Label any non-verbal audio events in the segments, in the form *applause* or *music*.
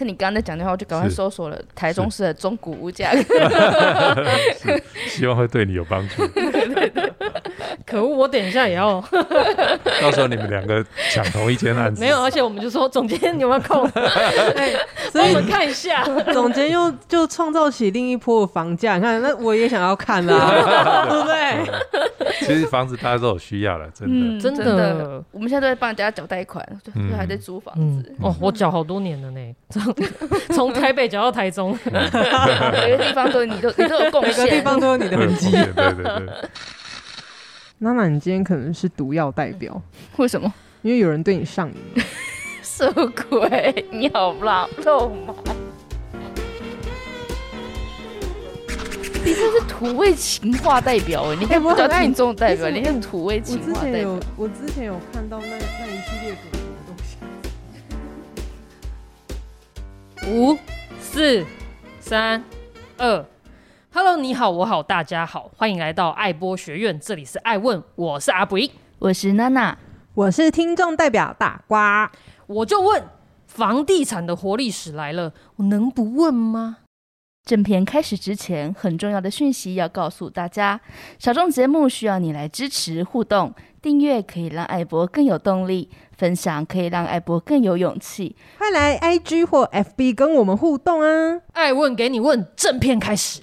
趁你刚刚在讲的话，我就赶快搜索了台中市的中古屋价，*laughs* *laughs* 希望会对你有帮助。*laughs* 可恶，我等一下也要。*laughs* 到时候你们两个抢同一间案子。没有，而且我们就说总监你有没有空？*laughs* 哎，所以我们看一下，总监又就创造起另一波的房价。你看，那我也想要看啊，对不对？其实房子大家都有需要了，真的，嗯、真的，真的。我们现在都在帮人家缴贷款，就、嗯、还在租房子。嗯、哦，我缴好多年了呢，从从台北缴到台中，每个地方都有你都你都有贡献，每个地方都有你的痕迹。对对对。娜娜，你今天可能是毒药代表，*laughs* 为什么？因为有人对你上瘾了。*laughs* 什么鬼？你好老肉麻。你这是土味情话代表哎，你看不叫听众代表，你看土味情话代表。我之前有，我之前有看到那那一系列的东西。五、四、三、二。Hello，你好，我好，大家好，欢迎来到爱播学院，这里是爱问，我是阿布，我是娜娜，我是听众代表大瓜，我就问，房地产的活历史来了，我能不问吗？正片开始之前，很重要的讯息要告诉大家：小众节目需要你来支持互动，订阅可以让爱博更有动力，分享可以让爱博更有勇气。快来 IG 或 FB 跟我们互动啊！爱问给你问，正片开始。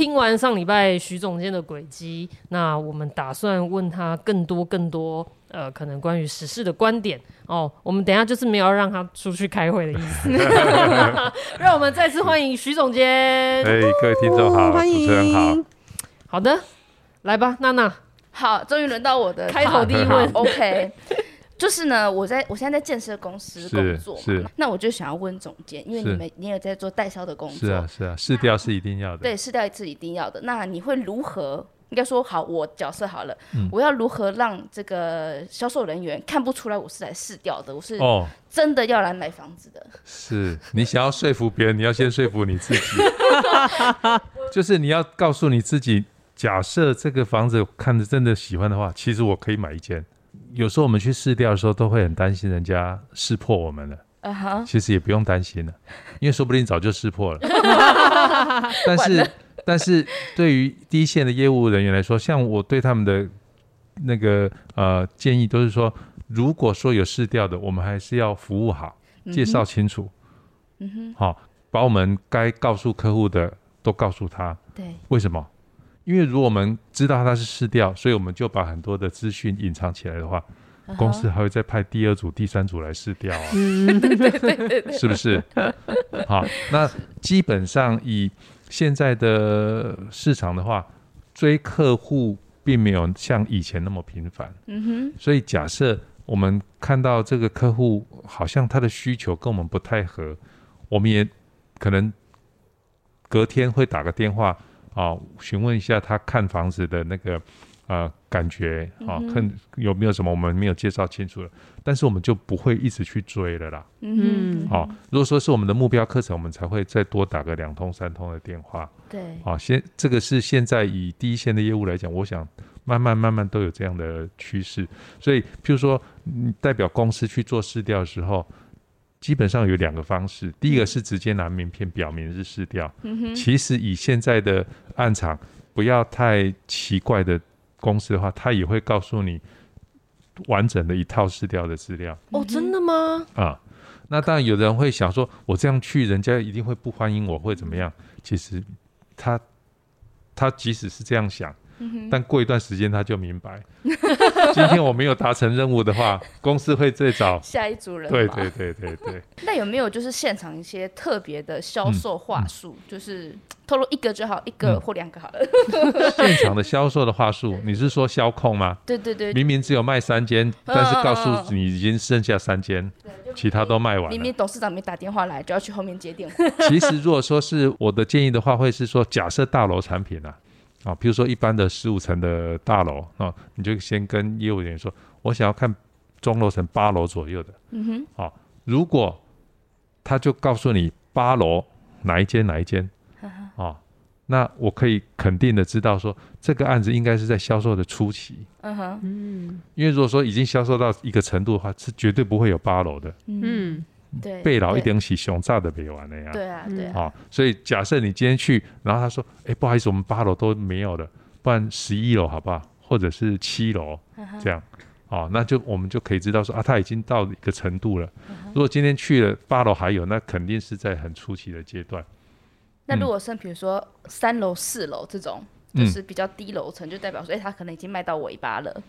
听完上礼拜徐总监的轨迹，那我们打算问他更多更多，呃，可能关于时事的观点哦。我们等一下就是没有让他出去开会的意思。*laughs* 让我们再次欢迎徐总监。哎，各位听众好，欢迎，主持人好。好的，来吧，娜娜。好，终于轮到我的开头第一问。OK。就是呢，我在我现在在建设公司工作嘛，那我就想要问总监，因为你们你也在做代销的工作，是啊是啊，试调是一定要的，对，试调是一定要的。那你会如何？应该说好，我角色好了，嗯、我要如何让这个销售人员看不出来我是来试调的？我是真的要来买房子的。哦、是你想要说服别人，你要先说服你自己，*laughs* 就是你要告诉你自己，假设这个房子看着真的喜欢的话，其实我可以买一间。有时候我们去试调的时候，都会很担心人家识破我们了。Uh huh. 其实也不用担心了，因为说不定早就识破了。*laughs* 但是，但是对于第一线的业务人员来说，像我对他们的那个呃建议，都是说，如果说有试调的，我们还是要服务好，介绍清楚。嗯哼。好，把我们该告诉客户的都告诉他。对。为什么？因为如果我们知道它是市调，所以我们就把很多的资讯隐藏起来的话，uh. 公司还会再派第二组、第三组来试调啊，是不是？好，那基本上以现在的市场的话，追客户并没有像以前那么频繁。嗯哼所以假设我们看到这个客户好像他的需求跟我们不太合，我们也可能隔天会打个电话。啊，询问一下他看房子的那个呃感觉啊，看有没有什么我们没有介绍清楚的，但是我们就不会一直去追了啦。嗯，好，如果说是我们的目标课程，我们才会再多打个两通三通的电话。对，啊，现这个是现在以第一线的业务来讲，我想慢慢慢慢都有这样的趋势。所以，譬如说，你代表公司去做市调的时候。基本上有两个方式，第一个是直接拿名片表明是市调。嗯、哼其实以现在的案场，不要太奇怪的公司的话，他也会告诉你完整的一套试调的资料。哦，真的吗？啊，那当然有人会想说，我这样去，人家一定会不欢迎我，会怎么样？其实他他即使是这样想。但过一段时间他就明白，*laughs* 今天我没有达成任务的话，*laughs* 公司会再找下一组人。对对对对对。*laughs* 那有没有就是现场一些特别的销售话术？就是透露一个就好，一个或两个好了。现场的销售的话术，你是说销控吗？对对对。明明只有卖三间，但是告诉你已经剩下三间，其他都卖完了。明明董事长没打电话来，就要去后面接电话。其实如果说是我的建议的话，会是说，假设大楼产品啊。啊，比如说一般的十五层的大楼啊，你就先跟业务人员说，我想要看中楼层八楼左右的。嗯哼。好，如果他就告诉你八楼哪一间哪一间，啊，那我可以肯定的知道说，这个案子应该是在销售的初期。嗯哼，嗯因为如果说已经销售到一个程度的话，是绝对不会有八楼的。嗯对，背牢一点，点起熊炸的没完了呀。对啊，对啊，好、所以假设你今天去，然后他说，哎，不好意思，我们八楼都没有了，不然十一楼好不好？或者是七楼这样。好、那就我们就可以知道说啊，他已经到一个程度了。如果今天去了八楼还有，那肯定是在很初期的阶段。那如果是比如说三楼、四楼这种，嗯就是比较低楼层，就代表说，哎，他可能已经卖到尾巴了，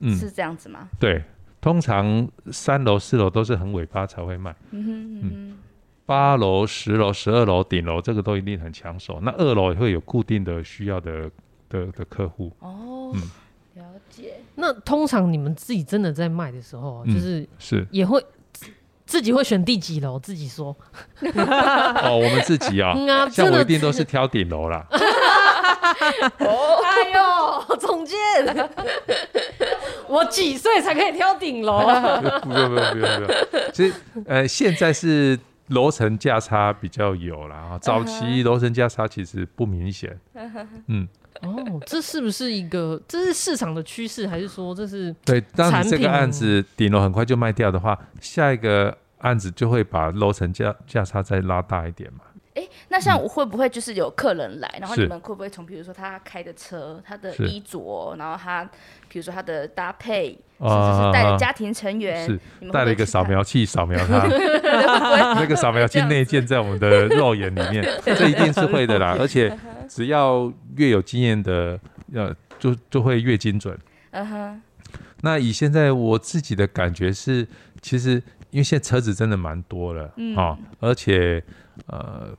嗯，是这样子吗？对，通常三楼、四楼都是很尾巴才会卖。嗯哼嗯八楼、十楼、十二楼、顶楼，这个都一定很抢手。那二楼也会有固定的需要的的的客户。哦，嗯了解，那通常你们自己真的在卖的时候，嗯就是是也会自自己会选第几楼，自己说。*laughs* 哦，我们自己啊，嗯啊，像我一定都是挑顶楼啦。*laughs* 哎呦，总监，我几岁才可以挑顶楼？*laughs* 不用不用不用不用。其实呃，现在是楼层价差比较有了。啊，早期楼层价差其实不明显。嗯，哦，这是不是一个这是市场的趋势，还是说这是对。当你这个案子顶楼很快就卖掉的话，下一个案子就会把楼层价价差再拉大一点嘛。哎，那像我会不会就是有客人来，然后你们会不会从比如说他开的车、他的衣着，然后他比如说他的搭配，甚啊至是带着家庭成员，是带了一个扫描器扫描他，*laughs* *laughs* 那个扫描器内建在我们的肉眼里面，*laughs* 这一定是会的啦。而且只要越有经验的，呃，就就会越精准。嗯哼，那以现在我自己的感觉是，其实因为现在车子真的蛮多了，嗯。哦，而且呃，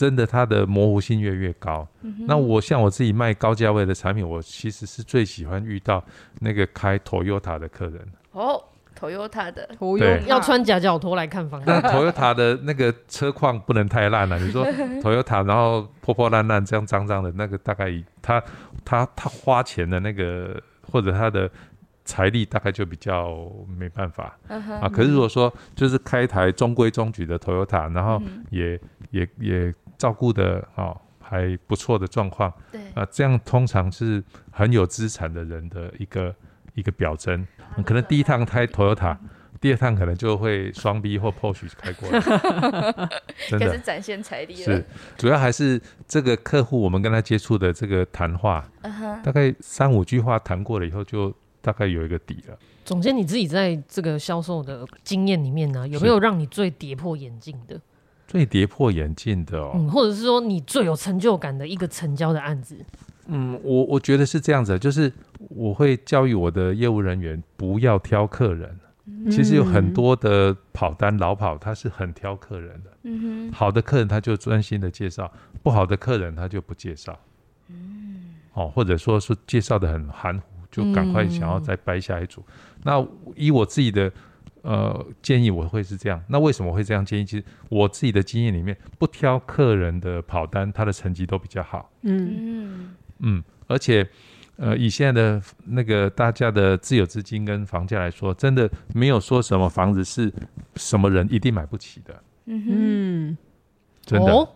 真的它的模糊性越来越高。嗯那我像我自己卖高价位的产品，我其实是最喜欢遇到那个开 Toyota 的客人。哦，Toyota 的，，Toyota 要穿夹脚拖来看房那子？Toyota 的那个车况不能太烂了、你说 *laughs* Toyota，然后破破烂烂、这样脏脏的，那个大概他他他花钱的那个或者他的财力大概就比较没办法啊。可是如果说就是开一台中规中矩的 Toyota，然后嗯也也也照顾的哦还不错的状况。对，啊，这样通常是很有资产的人的一个一个表征。嗯可能第一趟开 Toyota，第二趟可能就会双 B 或 Porsche 开过。来，*laughs* 真的。开始展现财力了。是，主要还是这个客户我们跟他接触的这个谈话，大概三五句话谈过了以后，就大概有一个底了。总监，你自己在这个销售的经验里面呢，有没有让你最跌破眼镜的？最跌破眼镜的哦，嗯，或者是说你最有成就感的一个成交的案子？嗯，我我觉得是这样子，就是我会教育我的业务人员不要挑客人。其实有很多的跑单老跑，他是很挑客人的。嗯哼，好的客人他就专心的介绍，不好的客人他就不介绍。哦，或者说是介绍的很含糊，就赶快想要再掰下一组。那以我自己的呃建议，我会是这样。那为什么会这样建议？其实我自己的经验里面，不挑客人的跑单，他的成绩都比较好。嗯嗯，嗯，而且呃，以现在的那个大家的自有资金跟房价来说，真的没有说什么房子是什么人一定买不起的，嗯真的。哦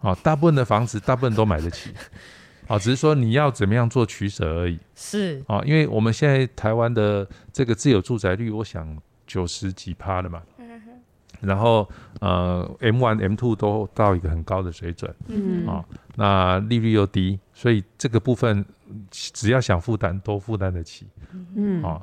哦，大部分的房子，大部分都买得起。*laughs* 哦，只是说你要怎么样做取舍而已。是啊，因为我们现在台湾的这个自有住宅率，我想九十几趴了嘛。然后呃，M one、M two 都到一个很高的水准嗯啊、哦，那利率又低，所以这个部分只要想负担都负担得起嗯啊、哦。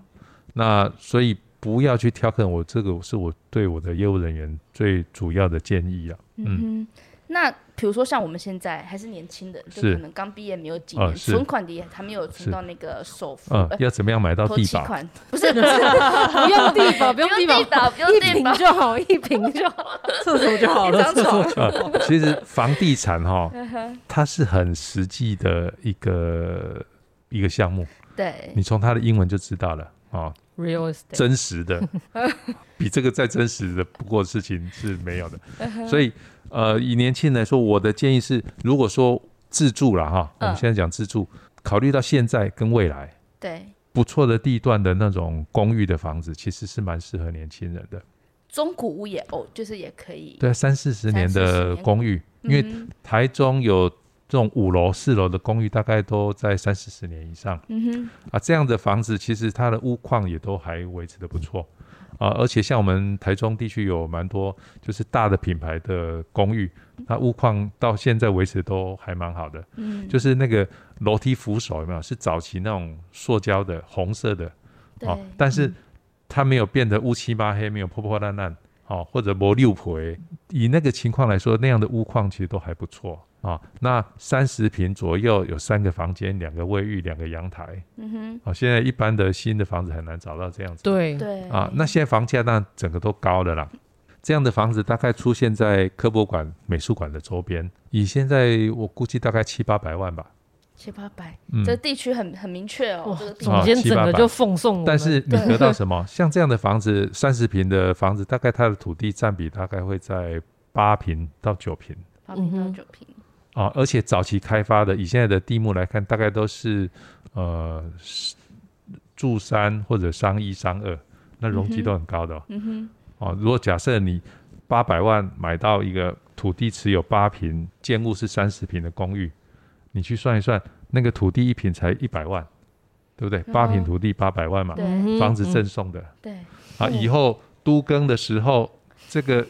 那所以不要去挑我这个是我对我的业务人员最主要的建议啊。嗯，嗯，那比如说像我们现在还是年轻人，就可能刚毕业没有几年，呃存款也还没有存到那个首付，要怎么样买到地保？款，不是不是，不用地保，不不用地保，用地保，不用一地保，瓶就好，一平就好。厕所就好了，厕所就好。呃，其实房地产哈、嗯它是很实际的一个一个项目，对，你从它的英文就知道了啊，Real estate，真实的，*laughs* 比这个再真实的不过的事情是没有的。嗯所以呃，以年轻人来说，我的建议是，如果说自住了哈，我们现在讲自住，考虑到现在跟未来，对，不错的地段的那种公寓的房子，其实是蛮适合年轻人的。中古屋也哦，就是也可以，对啊，三四十年的公寓，因为嗯台中有这种五楼、四楼的公寓大概都在三四十年以上。嗯哼，啊，这样的房子其实它的屋况也都还维持的不错啊，而且像我们台中地区有蛮多就是大的品牌的公寓，它屋况到现在为止都还蛮好的。嗯，就是那个楼梯扶手有没有？是早期那种塑胶的红色的，啊，但是它没有变得乌漆嘛黑，没有破破烂烂，哦，或者磨六回。以那个情况来说，那样的屋况其实都还不错。啊、哦，那三十平左右有三个房间，两个卫浴，两个阳台。嗯哼。哦，现在一般的新的房子很难找到这样子。对对。啊，那现在房价那整个都高了啦。这样的房子大概出现在科博馆、美术馆的周边，以现在我估计大概七八百万吧。七八百，嗯、这地区很很明确哦。这个总监整个就奉送。但是你得到什么？像这样的房子，*laughs* 三十平的房子，大概它的土地占比大概会在八平到九平。八平到九平。啊，而且早期开发的，以现在的地目来看，大概都是呃住三或者商一、商二，那容积都很高的哦。嗯哼。哦，如果假设你八百万买到一个土地持有八平，建物是三十平的公寓，你去算一算，那个土地一平才一百万，对不对？八平土地八百万嘛，房子赠送的。对。啊，以后都更的时候，这个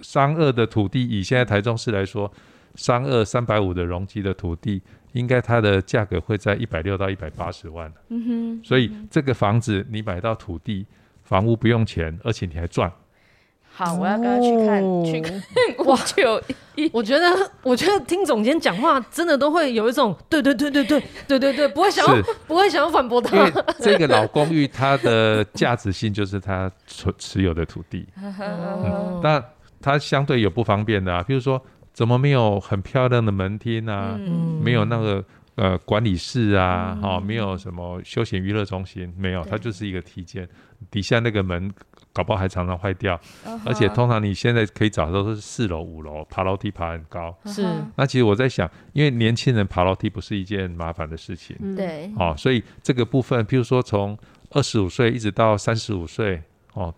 商二的土地，以现在台中市来说。商二三百五的容积的土地，应该它的价格会在一百六到一百八十万。嗯哼，所以这个房子你买到土地，房屋不用钱，而且你还赚。好，我要跟他去看，哦、去看。哇，就我觉得，我觉得听总监讲话，真的都会有一种对对对对对对对对，不会想要不会想要反驳他。这个老公寓它的价值性就是它持持有的土地，嗯，但它相对有不方便的啊，比如说。怎么没有很漂亮的门厅啊？嗯、没有那个呃管理室啊？哈、嗯哦，没有什么休闲娱乐中心？没有，它就是一个梯间，底下那个门搞不好还常常坏掉。Uh huh、而且通常你现在可以找到都是四楼、五楼，爬楼梯爬很高。是。那其实我在想，因为年轻人爬楼梯不是一件麻烦的事情。对、嗯。哦，所以这个部分，譬如说从二十五岁一直到三十五岁，哦。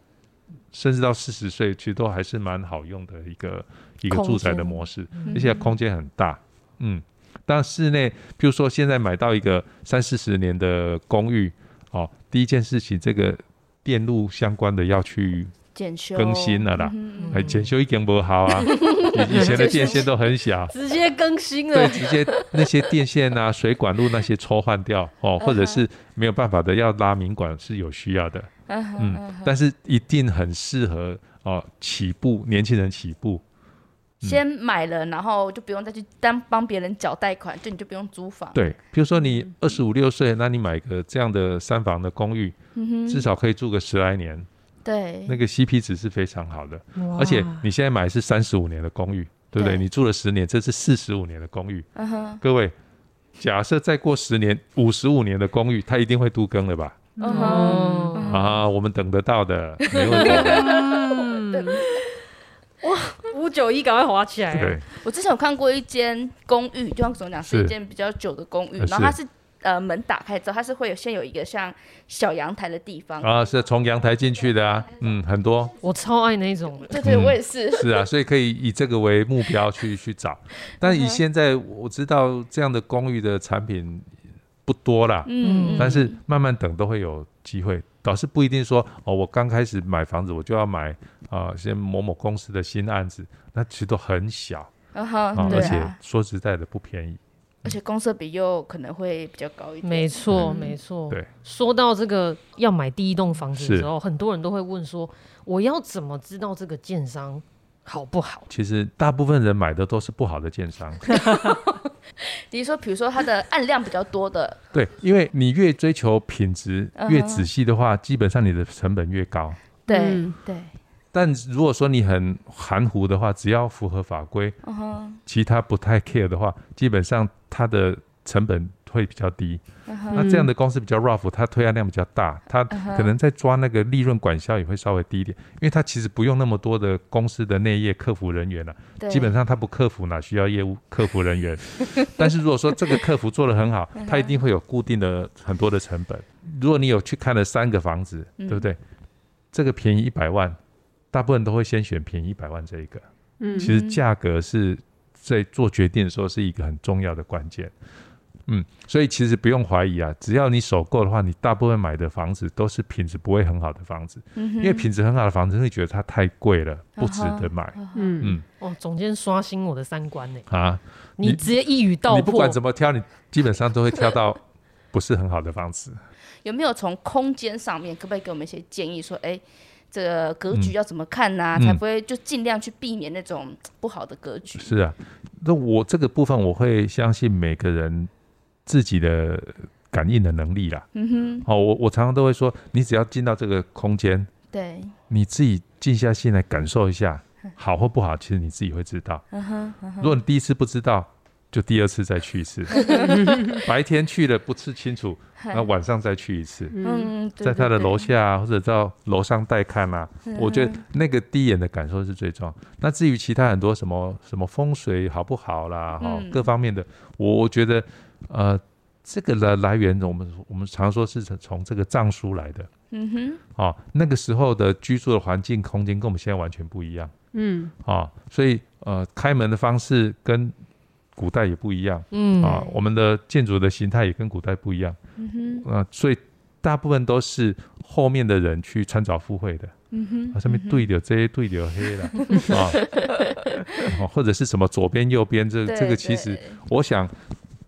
甚至到四十岁，其实都还是蛮好用的一个一个住宅的模式，而且空间很大。嗯，但室内，譬如说现在买到一个三四十年的公寓，哦，第一件事情，这个电路相关的要去检修。更新了啦。哎，检修一点不好啊，以 *laughs* 以前的电线都很小，直接更新了。对，直接那些电线啊、*laughs* 水管路那些抽换掉哦，或者是没有办法的要拉明管是有需要的。嗯，但是一定很适合哦，起步年轻人起步，先买了，然后就不用再去当帮别人缴贷款，就你就不用租房。对，比如说你二十五六岁，那你买个这样的三房的公寓，至少可以住个十来年。对，那个 CP 值是非常好的，而且你现在买是三十五年的公寓，对不对？你住了十年，这是四十五年的公寓。各位，假设再过十年，五十五年的公寓，它一定会都更了吧？哦，啊，我们等得到的，没问题。哇，*laughs* 五九一，赶快滑起来！对，我之前有看过一间公寓，就像总讲是。一间比较久的公寓，然后它是。呃门打开之后，它是会有先有一个像小阳台的地方。啊，是从阳台进去的啊，嗯，很多，我超爱那种。的，对对，我也是，*laughs* 是啊，所以可以以这个为目标去 *laughs* 去找，但以现在我知道这样的公寓的产品。不多啦，嗯，但是慢慢等都会有机会，倒是不一定说哦，我刚开始买房子我就要买啊、呃，先某某公司的新案子，那其实都很小，而且说实在的不便宜，而且公设比又可能会比较高一点，没错没错，对。说到这个要买第一栋房子的时候，很多人都会问说，我要怎么知道这个建商好不好？其实大部分人买的都是不好的建商。*laughs* *laughs* 比如说，比如说它的案量比较多的，对，因为你越追求品质，越仔细的话，基本上你的成本越高。对对。但如果说你很含糊的话，只要符合法规，其他不太 care 的话，基本上它的成本会比较低。那这样的公司比较 rough，它推案量比较大，它可能在抓那个利润管销也会稍微低一点，因为它其实不用那么多的公司的内业客服人员了、啊，基本上它不客服哪需要业务客服人员？但是如果说这个客服做得很好，它一定会有固定的很多的成本。如果你有去看了三个房子，对不对？这个便宜一百万，大部分都会先选便宜一百万这一个。嗯，其实价格是在做决定的时候是一个很重要的关键。嗯，所以其实不用怀疑啊，只要你手够的话，你大部分买的房子都是品质不会很好的房子，嗯、因为品质很好的房子会觉得它太贵了，不值得买。嗯嗯，嗯哦，总监刷新我的三观呢。啊，你直接一语道破，你不管怎么挑，你基本上都会挑到不是很好的房子。*laughs* 有没有从空间上面，可不可以给我们一些建议？说，哎，这个格局要怎么看呢、啊？嗯、才不会就尽量去避免那种不好的格局。是啊，那我这个部分我会相信每个人。自己的感应的能力啦，嗯哼，哦，我我常常都会说，你只要进到这个空间，对，你自己静下心来感受一下，好或不好，其实你自己会知道。嗯哼，如果你第一次不知道，就第二次再去一次。*laughs* 白天去了不是清楚，那晚上再去一次。嗯，在他的楼下或者到楼上带看啊，我觉得那个第一眼的感受是最重要。那至于其他很多什么什么风水好不好啦，哈，各方面的，我我觉得。呃，这个的来源，我们我们常说是从从这个藏书来的。嗯哼，啊，那个时候的居住的环境空间跟我们现在完全不一样。嗯，啊，所以呃，开门的方式跟古代也不一样。嗯，啊，我们的建筑的形态也跟古代不一样。嗯哼，啊，所以大部分都是后面的人去穿凿附会的。嗯哼，啊，上面对的这些对的黑了啊，或者是什么左边右边，这这个其实我想。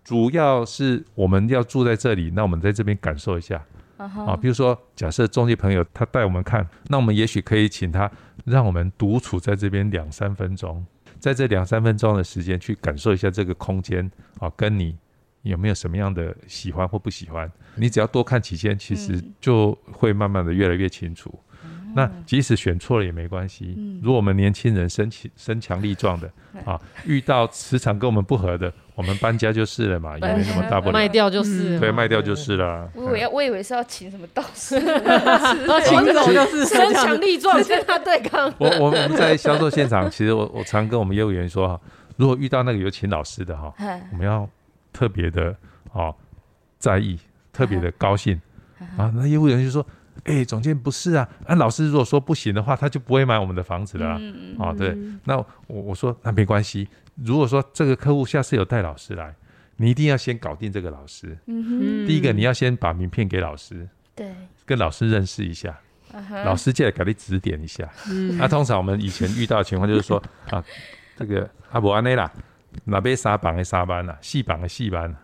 主要是我们要住在这里，那我们在这边感受一下、uh huh. 啊。比如说，假设中介朋友他带我们看，那我们也许可以请他让我们独处在这边两三分钟，在这两三分钟的时间去感受一下这个空间啊，跟你有没有什么样的喜欢或不喜欢？你只要多看几间，其实就会慢慢的越来越清楚。那即使选错了也没关系。如果我们年轻人身强身强力壮的啊，遇到磁场跟我们不合的，我们搬家就是了嘛，也没什么大不了。卖掉就是，对，卖掉就是了。我以为我以为是要请什么道士，*laughs* 要请这种就是身强力壮跟他对抗。我我们在销售现场，*laughs* 其实我我常跟我们业务员说哈，如果遇到那个有请老师的哈，我们要特别的啊在意，特别的高兴啊。那业务员就说。哎、欸，总监不是啊，那、啊、老师如果说不行的话，他就不会买我们的房子了啊。哦，对，那我我说那没关系。如果说这个客户下次有带老师来，你一定要先搞定这个老师。嗯哼。第一个你要先把名片给老师，对，跟老师认识一下，老师借来给你指点一下。嗯。那、啊、通常我们以前遇到的情况就是说 *laughs* 啊，这个阿伯安内啦，哪边沙班的沙班啦，细班的细班。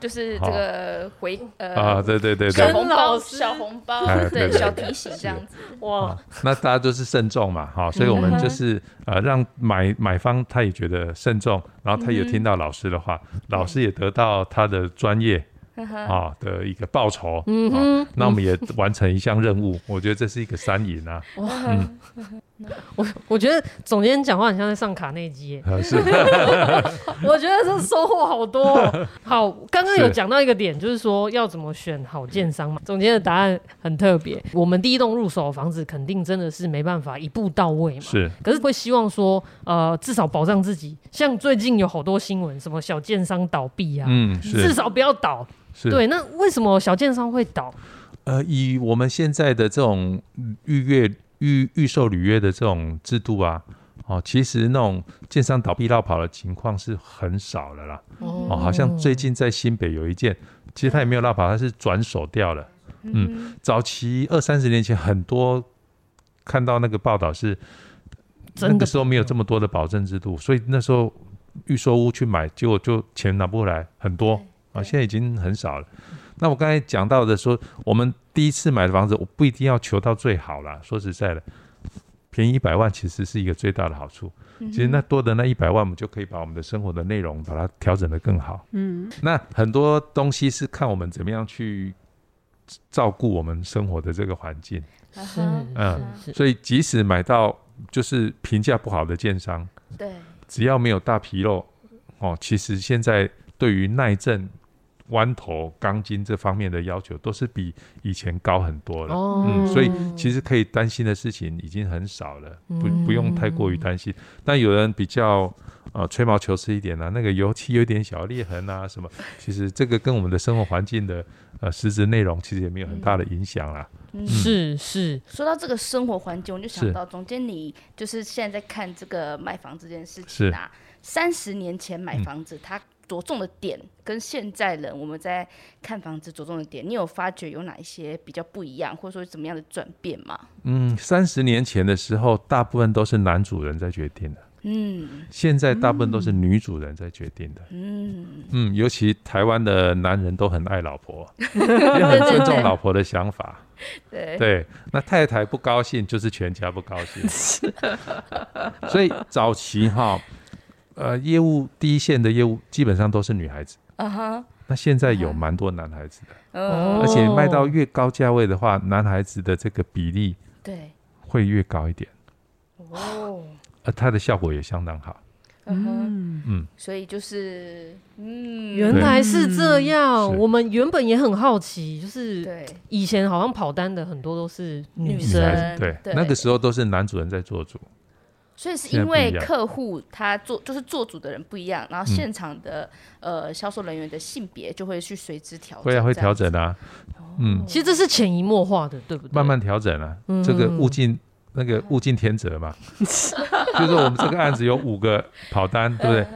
就是这个回呃啊，对对对对，小红包小红包，对小提醒这样子。哇，那大家都是慎重嘛，哈，所以我们就是呃让买买方他也觉得慎重，然后他有听到老师的话，老师也得到他的专业。啊的一个报酬，嗯哼，那我们也完成一项任务，*laughs* 我觉得这是一个三赢啊。嗯，*laughs* 我我觉得总监讲话很像在上卡内基，*laughs* 是，我觉得这收获好多。好，刚刚有讲到一个点，就是说要怎么选好建商嘛。总监的答案很特别，我们第一栋入手的房子肯定真的是没办法一步到位嘛，是，可是会希望说，呃，至少保障自己。像最近有好多新闻，什么小建商倒闭啊，嗯，至少不要倒。是对，那为什么小建商会倒？呃，以我们现在的这种预约预预售履约的这种制度啊，哦，其实那种建商倒闭落跑的情况是很少了啦。哦，哦，好像最近在新北有一件，其实他也没有落跑，他是转手掉了。嗯，早期二三十年前很多看到那个报道是，那个时候没有这么多的保证制度，所以那时候预售屋去买，结果就钱拿不回来，很多。啊，现在已经很少了。那我刚才讲到的说，我们第一次买的房子，我不一定要求到最好啦。说实在的，便宜一百万其实是一个最大的好处。其实那多的那一百万，我们就可以把我们的生活的内容把它调整得更好。嗯，那很多东西是看我们怎么样去照顾我们生活的这个环境。是，嗯，所以即使买到就是评价不好的建商，对，只要没有大纰漏，哦，其实现在对于耐震。弯头钢筋这方面的要求都是比以前高很多了，哦、嗯，所以其实可以担心的事情已经很少了，不不用太过于担心。嗯、但有人比较呃吹毛求疵一点呢、啊，那个油漆有点小裂痕啊什么，其实这个跟我们的生活环境的呃实质内容其实也没有很大的影响啦。嗯、是是，说到这个生活环境，我就想到总监你就是现在在看这个卖房这件事情啊。三十年前买房子，他着重的点跟现在人我们在看房子着重的点，你有发觉有哪一些比较不一样，或者说怎么样的转变吗？嗯，三十年前的时候，大部分都是男主人在决定的。嗯，现在大部分都是女主人在决定的。嗯嗯，尤其台湾的男人都很爱老婆，*laughs* 也很尊重老婆的想法。对对，那太太不高兴，就是全家不高兴。*laughs* 所以早期哈，呃，业务第一线的业务基本上都是女孩子。啊哈。那现在有蛮多男孩子的，而且卖到越高价位的话，男孩子的这个比例对会越高一点。哦。呃，它的效果也相当好。嗯嗯，所以就是，嗯，原来是这样。我们原本也很好奇，就是对以前好像跑单的很多都是女生，对，那个时候都是男主人在做主。所以是因为客户他做就是做主的人不一样，然后现场的呃销售人员的性别就会去随之调整。会啊，会调整啊。嗯，其实这是潜移默化的，对不对？慢慢调整啊，这个物尽。那个物竞天择嘛，*laughs* 就是我们这个案子有五个跑单，对不对？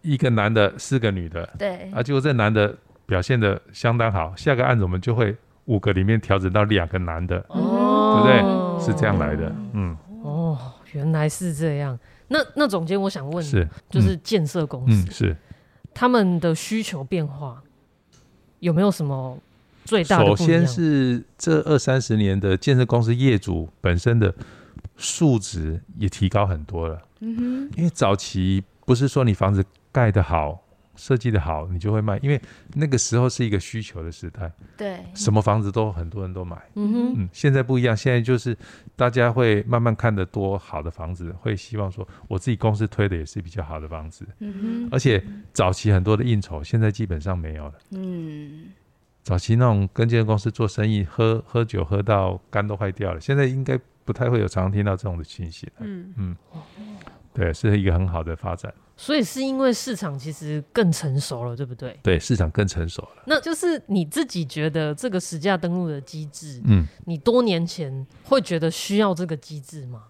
一个男的，四个女的，对。啊，结果这男的表现的相当好，下个案子我们就会五个里面调整到两个男的，哦、对不对？是这样来的，嗯。哦，原来是这样。那那总监，我想问，是就是建设公司、嗯嗯、是他们的需求变化有没有什么最大的？首先是这二三十年的建设公司业主本身的素质也提高很多了。嗯哼，因为早期不是说你房子盖得好、设计的好，你就会卖，因为那个时候是一个需求的时代。对，什么房子都很多人都买。嗯哼，嗯，现在不一样，现在就是大家会慢慢看得多好的房子，会希望说我自己公司推的也是比较好的房子。嗯哼，而且早期很多的应酬，现在基本上没有了。嗯。早期那种跟建设公司做生意，喝喝酒喝到肝都坏掉了，现在应该不太会有常听到这种的情形。嗯嗯，对，是一个很好的发展。所以是因为市场其实更成熟了，对不对？对，市场更成熟了。那就是你自己觉得这个实价登录的机制，嗯，你多年前会觉得需要这个机制吗？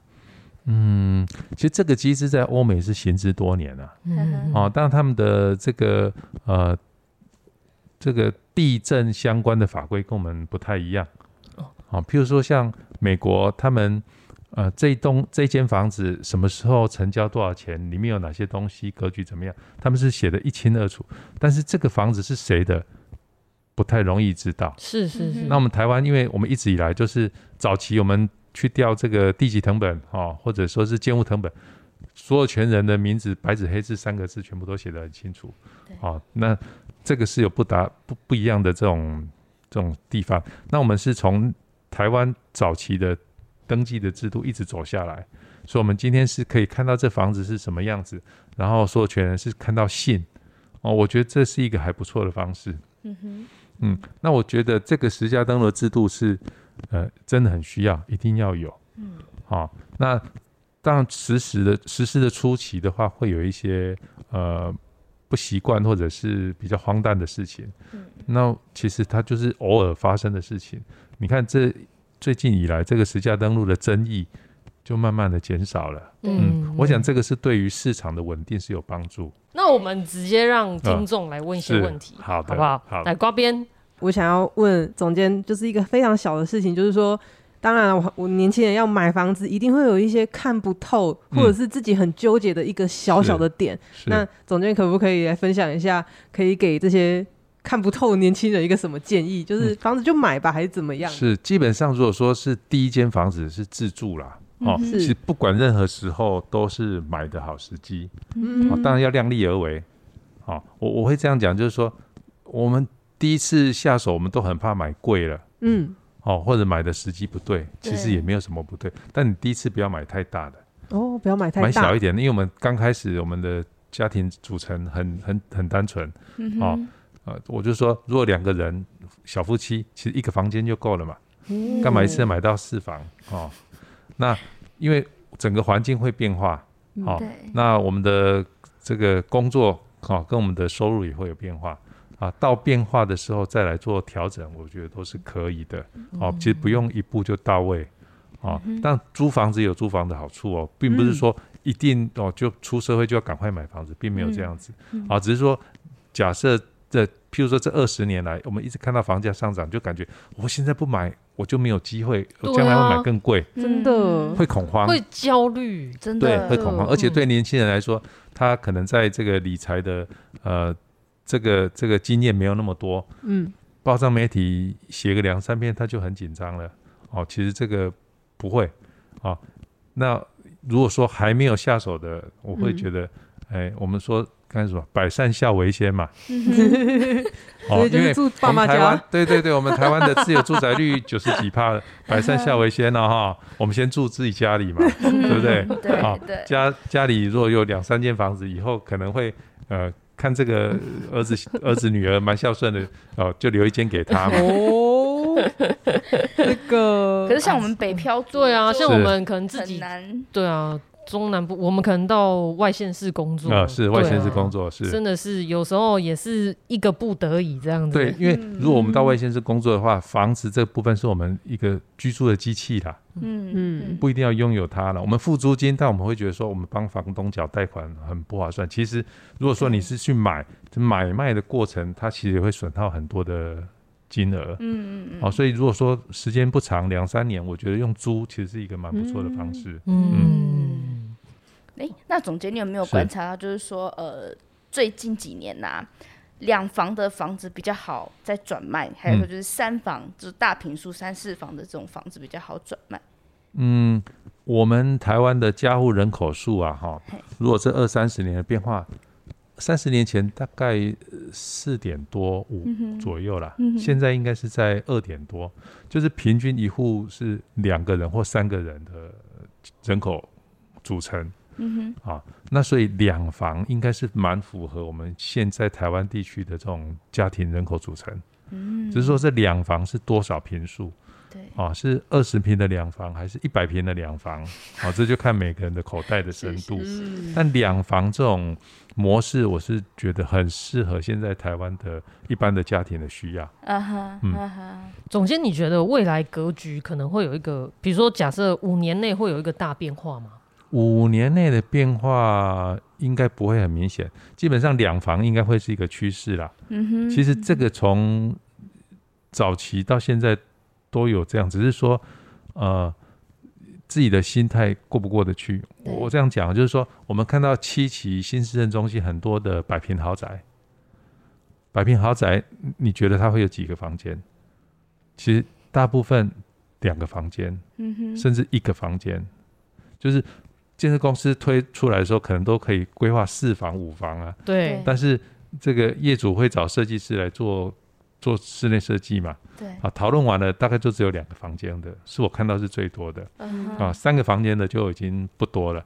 嗯，其实这个机制在欧美是行之多年了。嗯，哦，当然他们的这个呃。这个地震相关的法规跟我们不太一样，啊，譬如说像美国，他们呃这一栋这间房子什么时候成交多少钱，里面有哪些东西，格局怎么样，他们是写得一清二楚。但是这个房子是谁的，不太容易知道。是是是。那我们台湾，因为我们一直以来就是早期我们去调这个地籍成本啊，或者说是建物成本，所有权人的名字白纸黑字三个字全部都写得很清楚。啊，那。这个是有不达不不一样的这种这种地方。那我们是从台湾早期的登记的制度一直走下来，所以我们今天是可以看到这房子是什么样子，然后所有权人是看到信哦。我觉得这是一个还不错的方式。嗯哼，嗯，那我觉得这个实价登录制度是呃真的很需要，一定要有。嗯，好，那当然实施的实施的初期的话，会有一些呃。不习惯或者是比较荒诞的事情，嗯，那其实它就是偶尔发生的事情。你看这最近以来，这个实价登录的争议就慢慢的减少了。嗯，嗯，我想这个是对于市场的稳定是有帮助。那我们直接让听众来问一些问题，嗯、好的，好不好？好，来呱编，我想要问总监，就是一个非常小的事情，就是说。当然了，我我年轻人要买房子，一定会有一些看不透，或者是自己很纠结的一个小小的点。嗯、那总监可不可以来分享一下，可以给这些看不透年轻人一个什么建议？就是房子就买吧，还是怎么样？是基本上，如果说是第一间房子是自住啦，哦、嗯，其实不管任何时候都是买的好时机。嗯，当然要量力而为。哦，我我会这样讲，就是说，我们第一次下手，我们都很怕买贵了。嗯。哦，或者买的时机不对，其实也没有什么不对。对，但你第一次不要买太大的哦，不要买太大，买小一点，因为我们刚开始我们的家庭组成很很很单纯。嗯哦，呃，我就说，如果两个人小夫妻，其实一个房间就够了嘛，干、嗯、嘛一次买到四房？哦，那因为整个环境会变化，哦，嗯、那我们的这个工作哦，跟我们的收入也会有变化。啊，到变化的时候再来做调整，我觉得都是可以的。哦、啊，其实不用一步就到位。哦，但租房子有租房的好处哦，并不是说一定哦就出社会就要赶快买房子，并没有这样子。嗯啊，只是说假设这譬如说这二十年来，我们一直看到房价上涨，就感觉我现在不买，我就没有机会，我将来会买更贵，真的。嗯会恐慌，会焦虑，真对，的会恐慌，嗯而且对年轻人来说，他可能在这个理财的呃这个这个经验没有那么多，嗯，报章媒体写个两三篇他就很紧张了。哦，其实这个不会。啊、哦。那如果说还没有下手的，我会觉得，哎、嗯，我们说干什么？百善孝为先嘛。所哦，以就是住爸妈台湾家，对对对，我们台湾的自有住宅率九十几趴，百善孝为先了、啊、哈。我们先住自己家里嘛，对不对？对家家里如果有两三间房子，以后可能会呃看这个儿子儿子女儿蛮孝顺的哦，就留一间给他嘛。哦，这个可是像我们北漂族，对啊，像我们可能自很己，难，对啊，中南部我们可能到外县市工作啊、是外县市工作，作是。真的是有时候也是一个不得已这样子。对，因为如果我们到外县市工作的话，房子这部分是我们一个居住的机器啦，嗯嗯不一定要拥有它了。我们付租金，但我们会觉得说，我们帮房东缴贷款很不划算。其实，如果说你是去买买卖的过程，它其实也会损耗很多的金额。嗯嗯嗯，好，所以如果说时间不长，两三年，我觉得用租其实是一个蛮不错的方式。嗯，哎，那总监，你有没有是。观察到，就是说，呃，最近几年呐、啊，两房的房子比较好在转卖，还有说就是三房，就是大平数三四房的这种房子比较好转卖。嗯，我们台湾的家户人口数啊，哈，如果这二三十年的变化，三十年前大概四点多五左右啦，现在应该是在二点多，就是平均一户是两个人或三个人的人口组成。嗯哼啊，那所以两房应该是蛮符合我们现在台湾地区的这种家庭人口组成，嗯，只是说这两房是多少平数对，啊？是二十平的两房还是一百平的两房？啊，这就看每个人的口袋的深度。嗯但两房这种模式，我是觉得很适合现在台湾的一般的家庭的需要。啊哈，嗯啊哈，总监，你觉得未来格局可能会有一个，比如说假设五年内会有一个大变化吗？五年内的变化应该不会很明显，基本上两房应该会是一个趋势啦。嗯哼，其实这个从早期到现在都有这样，只是说呃自己的心态过不过得去。我这样讲就是说，我们看到七期新市镇中心很多的百平豪宅，百平豪宅，你觉得它会有几个房间？其实大部分两个房间，嗯哼，甚至一个房间，就是建设公司推出来的时候，可能都可以规划四房五房啊。对，但是这个业主会找设计师来做做室内设计嘛？对，啊，讨论完了，大概就只有两个房间的，是我看到是最多的。嗯哼。啊，三个房间的就已经不多了。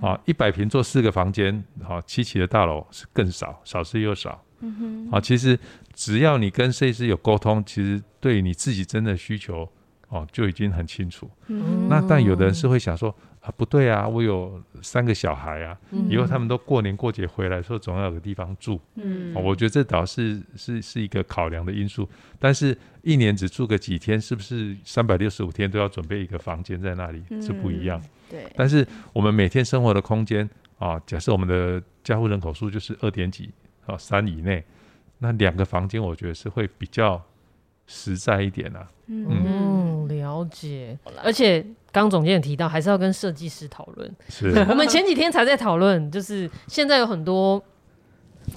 啊，一百平做四个房间，好，七期的大楼是更少，少之又少。嗯哼，啊，其实只要你跟设计师有沟通，其实对你自己真的需求哦就已经很清楚。嗯那但有的人是会想说啊，不对啊，我有三个小孩啊，嗯以后他们都过年过节回来的时候，总要有个地方住。嗯哦，我觉得这倒是是是一个考量的因素，但是一年只住个几天，是不是三百六十五天都要准备一个房间在那里是不一样。对，但是我们每天生活的空间啊，假设我们的家户人口数就是二点几啊三以内，那两个房间我觉得是会比较实在一点啊。嗯。嗯，了解。而且刚刚总监也提到，还是要跟设计师讨论。是。*laughs* *laughs* 我们前几天才在讨论，就是现在有很多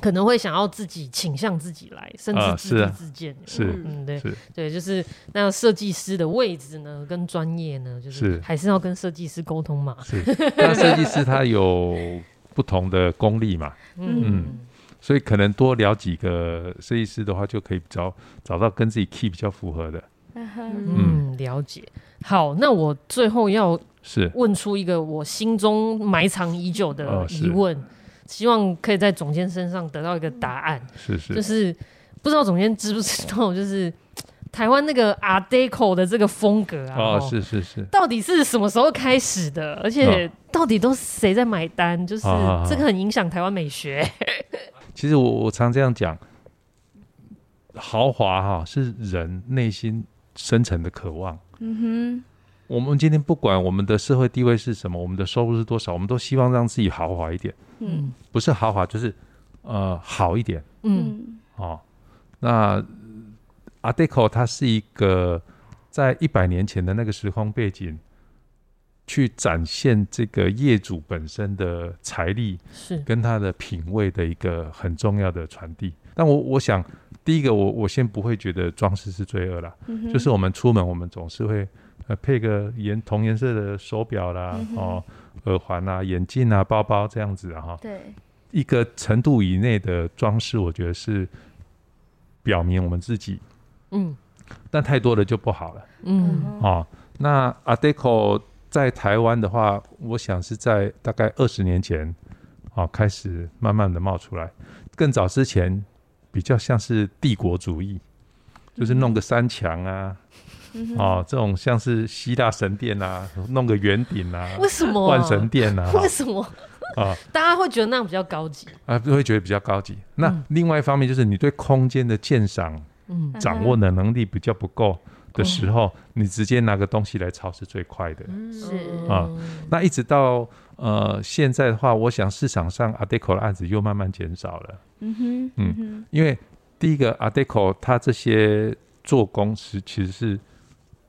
可能会想要自己倾向自己来，甚至自立啊是啊自建。是。嗯，对是。对，就是那设计师的位置呢，跟专业呢，就是。是还是要跟设计师沟通嘛。是，那设计师他有不同的功力嘛，*laughs* 嗯所以可能多聊几个设计师的话，就可以找找到跟自己 key 比较符合的。嗯，了解。好，那我最后要是问出一个我心中埋藏已久的疑问，希望可以在总监身上得到一个答案。是是，就是不知道总监知不知道，就是台湾那个 Art Deco 的这个风格啊，哦，是是是，到底是什么时候开始的？而且哦到底都是谁在买单？就是这个很影响台湾美学。其实我我常这样讲，豪华哈是人内心深层的渴望。嗯哼我们今天不管我们的社会地位是什么，我们的收入是多少，我们都希望让自己豪华一点。嗯不是豪华，就是呃好一点嗯哦。那 Art Deco 它是一个在一百年前的那个时空背景，去展现这个业主本身的财力是跟他的品味的一个很重要的传递。但我我想，第一个我我先不会觉得装饰是罪恶啦，嗯就是我们出门我们总是会呃配个颜同颜色的手表啦，嗯哦耳环啊、眼镜啊、包包这样子啊哈。对，一个程度以内的装饰，我觉得是表明我们自己，嗯但太多了就不好了嗯哦。那 Art Deco 在台湾的话，我想是在大概二十年前啊、哦、开始慢慢的冒出来，更早之前比较像是帝国主义，就是弄个山墙啊，嗯哦这种像是希腊神殿啊，弄个圆顶啊，为什么？啊万神殿啊，为什么？啊。大家会觉得那样比较高级？啊，就会觉得比较高级。那嗯。另外一方面就是你对空间的鉴赏、嗯。掌握的能力比较不够的时候，你直接拿个东西来炒是最快的。是。啊那一直到呃现在的话，我想市场上 Art Deco 的案子又慢慢减少了，嗯哼嗯哼。因为第一个 Art Deco 它这些做工是其实是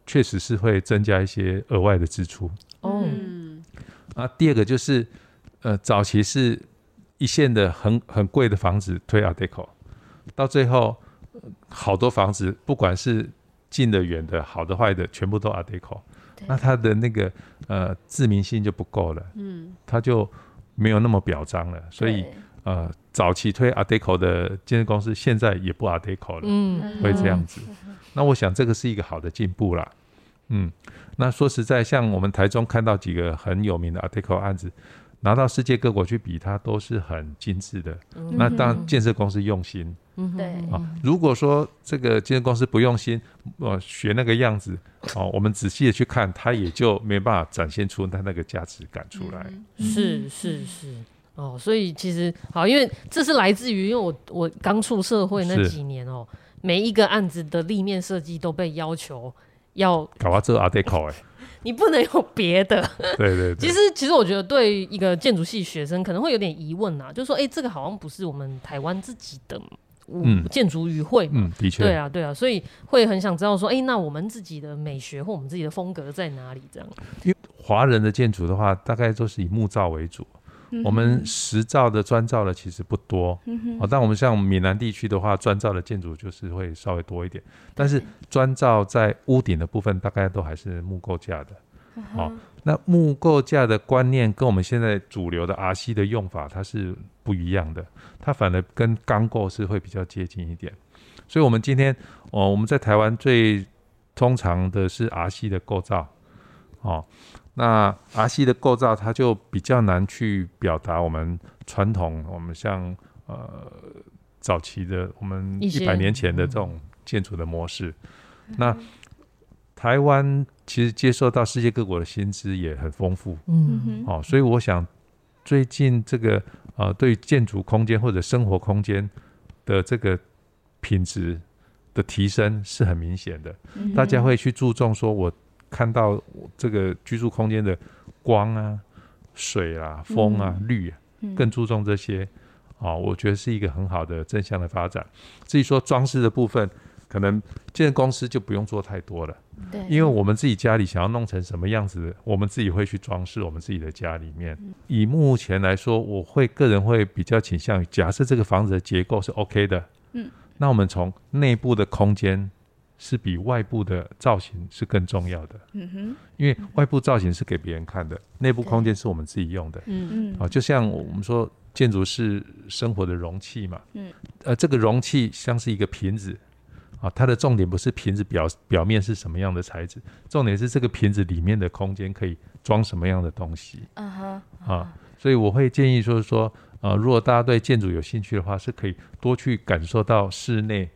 确实是会增加一些额外的支出。哦。嗯，啊，第二个就是，呃，早期是一线的很很贵的房子推 Art Deco，到最后、呃好多房子不管是近的远的好的坏的，全部都 Art Deco，对。那他的那个呃知名性就不够了，嗯，它就没有那么表彰了，所以呃早期推 Art Deco 的建设公司现在也不 Art Deco 了。嗯。会这样子。那我想这个是一个好的进步啦。嗯，那说实在，像我们台中看到几个很有名的 Art Deco 案子，拿到世界各国去比，它都是很精致的。那当然，建设公司用心。嗯对。啊。如果说这个建设公司不用心，呃，学那个样子哦，我们仔细的去看，它也就没办法展现出它那个价值感出来。是是是。哦，所以其实好，因为这是来自于因为我我刚出社会那是。几年哦，每一个案子的立面设计都被要求要搞到这 Art Deco 哎，你不能有别的。*laughs* 对对對，其实其实我觉得对一个建筑系学生可能会有点疑问啊，就是说，哎、这个好像不是我们台湾自己的嗯建筑语汇嘛。嗯，的确，对啊，对啊，所以会很想知道说，哎、那我们自己的美学或我们自己的风格在哪里？这样，因为华人的建筑的话，大概都是以木造为主。我们实造的、砖造的其实不多，哦，但我们像闽南地区的话，砖造的建筑就是会稍微多一点。但是砖造在屋顶的部分，大概都还是木构架的。哦，那木构架的观念跟我们现在主流的 RC 的用法，它是不一样的。它反而跟钢构是会比较接近一点。所以，我们今天哦，我们在台湾最通常的是 RC 的构造，哦。那 RC 的构造，它就比较难去表达我们传统，我们像呃早期的我们一百年前的这种建筑的模式。那台湾其实接受到世界各国的薪资也很丰富，嗯哦，所以我想最近这个呃对建筑空间或者生活空间的这个品质的提升是很明显的，大家会去注重说我。看到这个居住空间的光啊、水啊、风啊、嗯、绿啊，更注重这些啊、哦，我觉得是一个很好的正向的发展。至于说装饰的部分，可能建设公司就不用做太多了，对，因为我们自己家里想要弄成什么样子，我们自己会去装饰我们自己的家里面。以目前来说，我会个人会比较倾向于，假设这个房子的结构是 OK 的，嗯，那我们从内部的空间。是比外部的造型是更重要的，嗯哼，因为外部造型是给别人看的，内部空间是我们自己用的，嗯。嗯，啊，就像我们说建筑是生活的容器嘛，嗯，呃，这个容器像是一个瓶子，啊，它的重点不是瓶子表表面是什么样的材质，重点是这个瓶子里面的空间可以装什么样的东西，嗯哼，啊，所以我会建议就是说，呃，如果大家对建筑有兴趣的话，是可以多去感受到室内。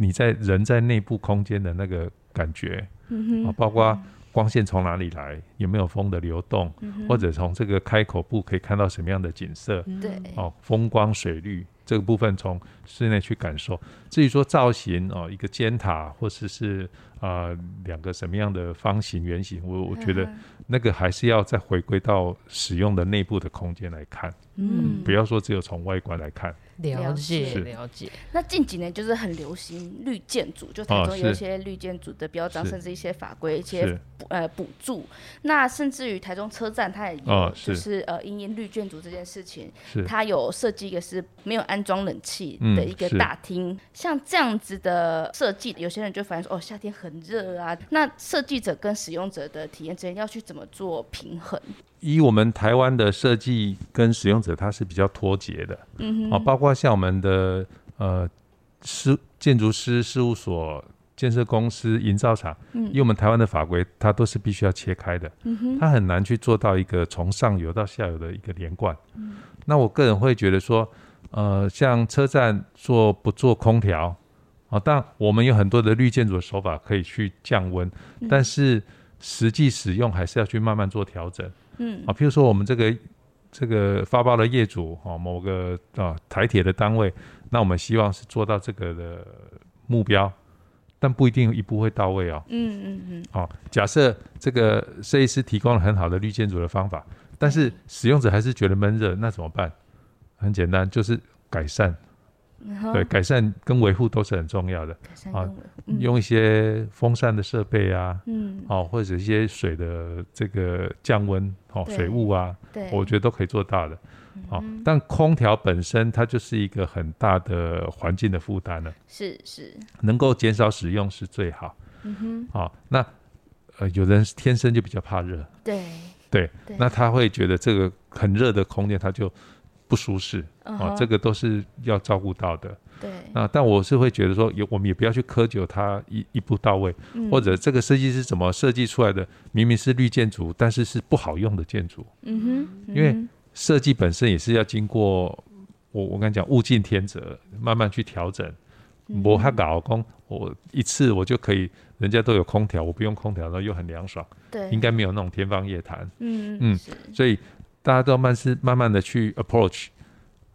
你在人在内部空间的那个感觉，嗯、啊，包括光线从哪里来，有没有风的流动，嗯、或者从这个开口部可以看到什么样的景色，对、嗯，哦，风光水绿这个部分从室内去感受。至于说造型哦，一个尖塔或者是是啊两个什么样的方形、圆形，我我觉得那个还是要再回归到使用的内部的空间来看。嗯，不要说只有从外观来看。了解了解。那近几年就是很流行绿建筑，就台中有一些绿建筑的标章，甚至一些法规、一些呃补助。那甚至于台中车站，它也有就是呃，因应绿建筑这件事情，它有设计一个是没有安装冷气的一个大厅。像这样子的设计，有些人就反映说，哦，夏天很热啊。那设计者跟使用者的体验之间要去怎么做平衡？以我们台湾的设计跟使用者，它是比较脱节的，嗯哼，啊，包括像我们的呃师建筑师事务所、建设公司、营造厂，嗯，以我们台湾的法规，它都是必须要切开的，嗯哼，它很难去做到一个从上游到下游的一个连贯，嗯，那我个人会觉得说，呃，像车站做不做空调，啊，当然我们有很多的绿建筑的手法可以去降温，嗯，但是实际使用还是要去慢慢做调整。嗯，啊，譬如说我们这个这个发包的业主，哦，某个啊台铁的单位，那我们希望是做到这个的目标，但不一定一步会到位哦。嗯嗯嗯。好，假设这个设计师提供了很好的绿建筑的方法，但是使用者还是觉得闷热，那怎么办？很简单，就是改善。对，改善跟维护都是很重要的。啊。用一些风扇的设备啊，嗯，哦，或者一些水的这个降温哦，水雾啊，对，我觉得都可以做到的。哦，但空调本身它就是一个很大的环境的负担了。是是，能够减少使用是最好。嗯哼，好，那呃，有人天生就比较怕热，对对，那他会觉得这个很热的空间他就。不舒适啊、uh 这个都是要照顾到的。对，那，但我是会觉得说，也我们也不要去苛求它一一步到位，嗯、或者这个设计师怎么设计出来的，明明是绿建筑，但是是不好用的建筑。嗯哼，嗯哼，因为设计本身也是要经过我我跟你讲物竞天择，慢慢去调整。我还搞工，我一次我就可以，人家都有空调，我不用空调，然后又很凉爽。对，应该没有那种天方夜谭。嗯嗯，是所以。大家都要慢是慢慢的去 approach，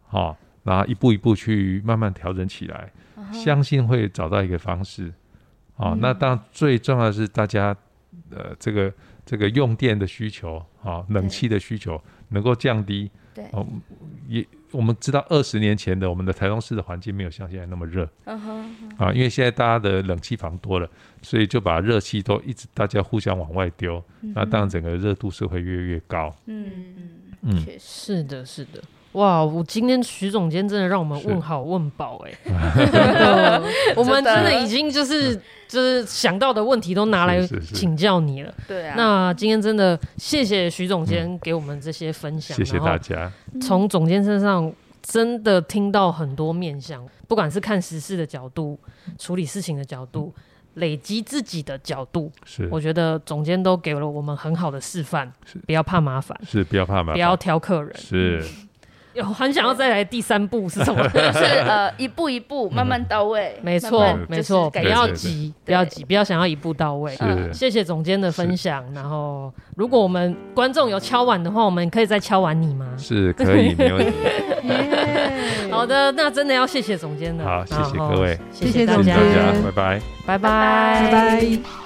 好、哦，然后一步一步去慢慢调整起来，uh. 相信会找到一个方式，啊、哦，嗯、那当然最重要的是大家呃这个这个用电的需求啊、哦，冷气的需求能够降低，对，哦也。我们知道二十年前的我们的台中市的环境没有像现在那么热，嗯哼，啊，因为现在大家的冷气房多了，所以就把热气都一直大家互相往外丢，那当然整个热度是会越来越高。嗯嗯嗯，确实是的，是的。哇，我今天徐总监真的让我们问好问饱哎，*laughs* 我们真的已经就是就是想到的问题都拿来请教你了。对啊，那今天真的谢谢徐总监给我们这些分享，谢谢大家。从总监身上真的听到很多面向，不管是看时事的角度、处理事情的角度、累积自己的角度，是我觉得总监都给了我们很好的示范。是，不要怕麻烦，是不要怕麻烦，不要挑客人，是。*laughs* 有很想要再来第三步是什么？*laughs* 就是呃一步一步慢慢到位。没错没错，不要急不要急，不要想要一步到位。谢谢总监的分享。然后如果我们观众有敲碗的话，我们可以再敲碗你吗？是可以没问题。*laughs* 好的，那真的要谢谢总监了。好，谢谢各位，谢谢大家，拜拜，拜拜，拜拜。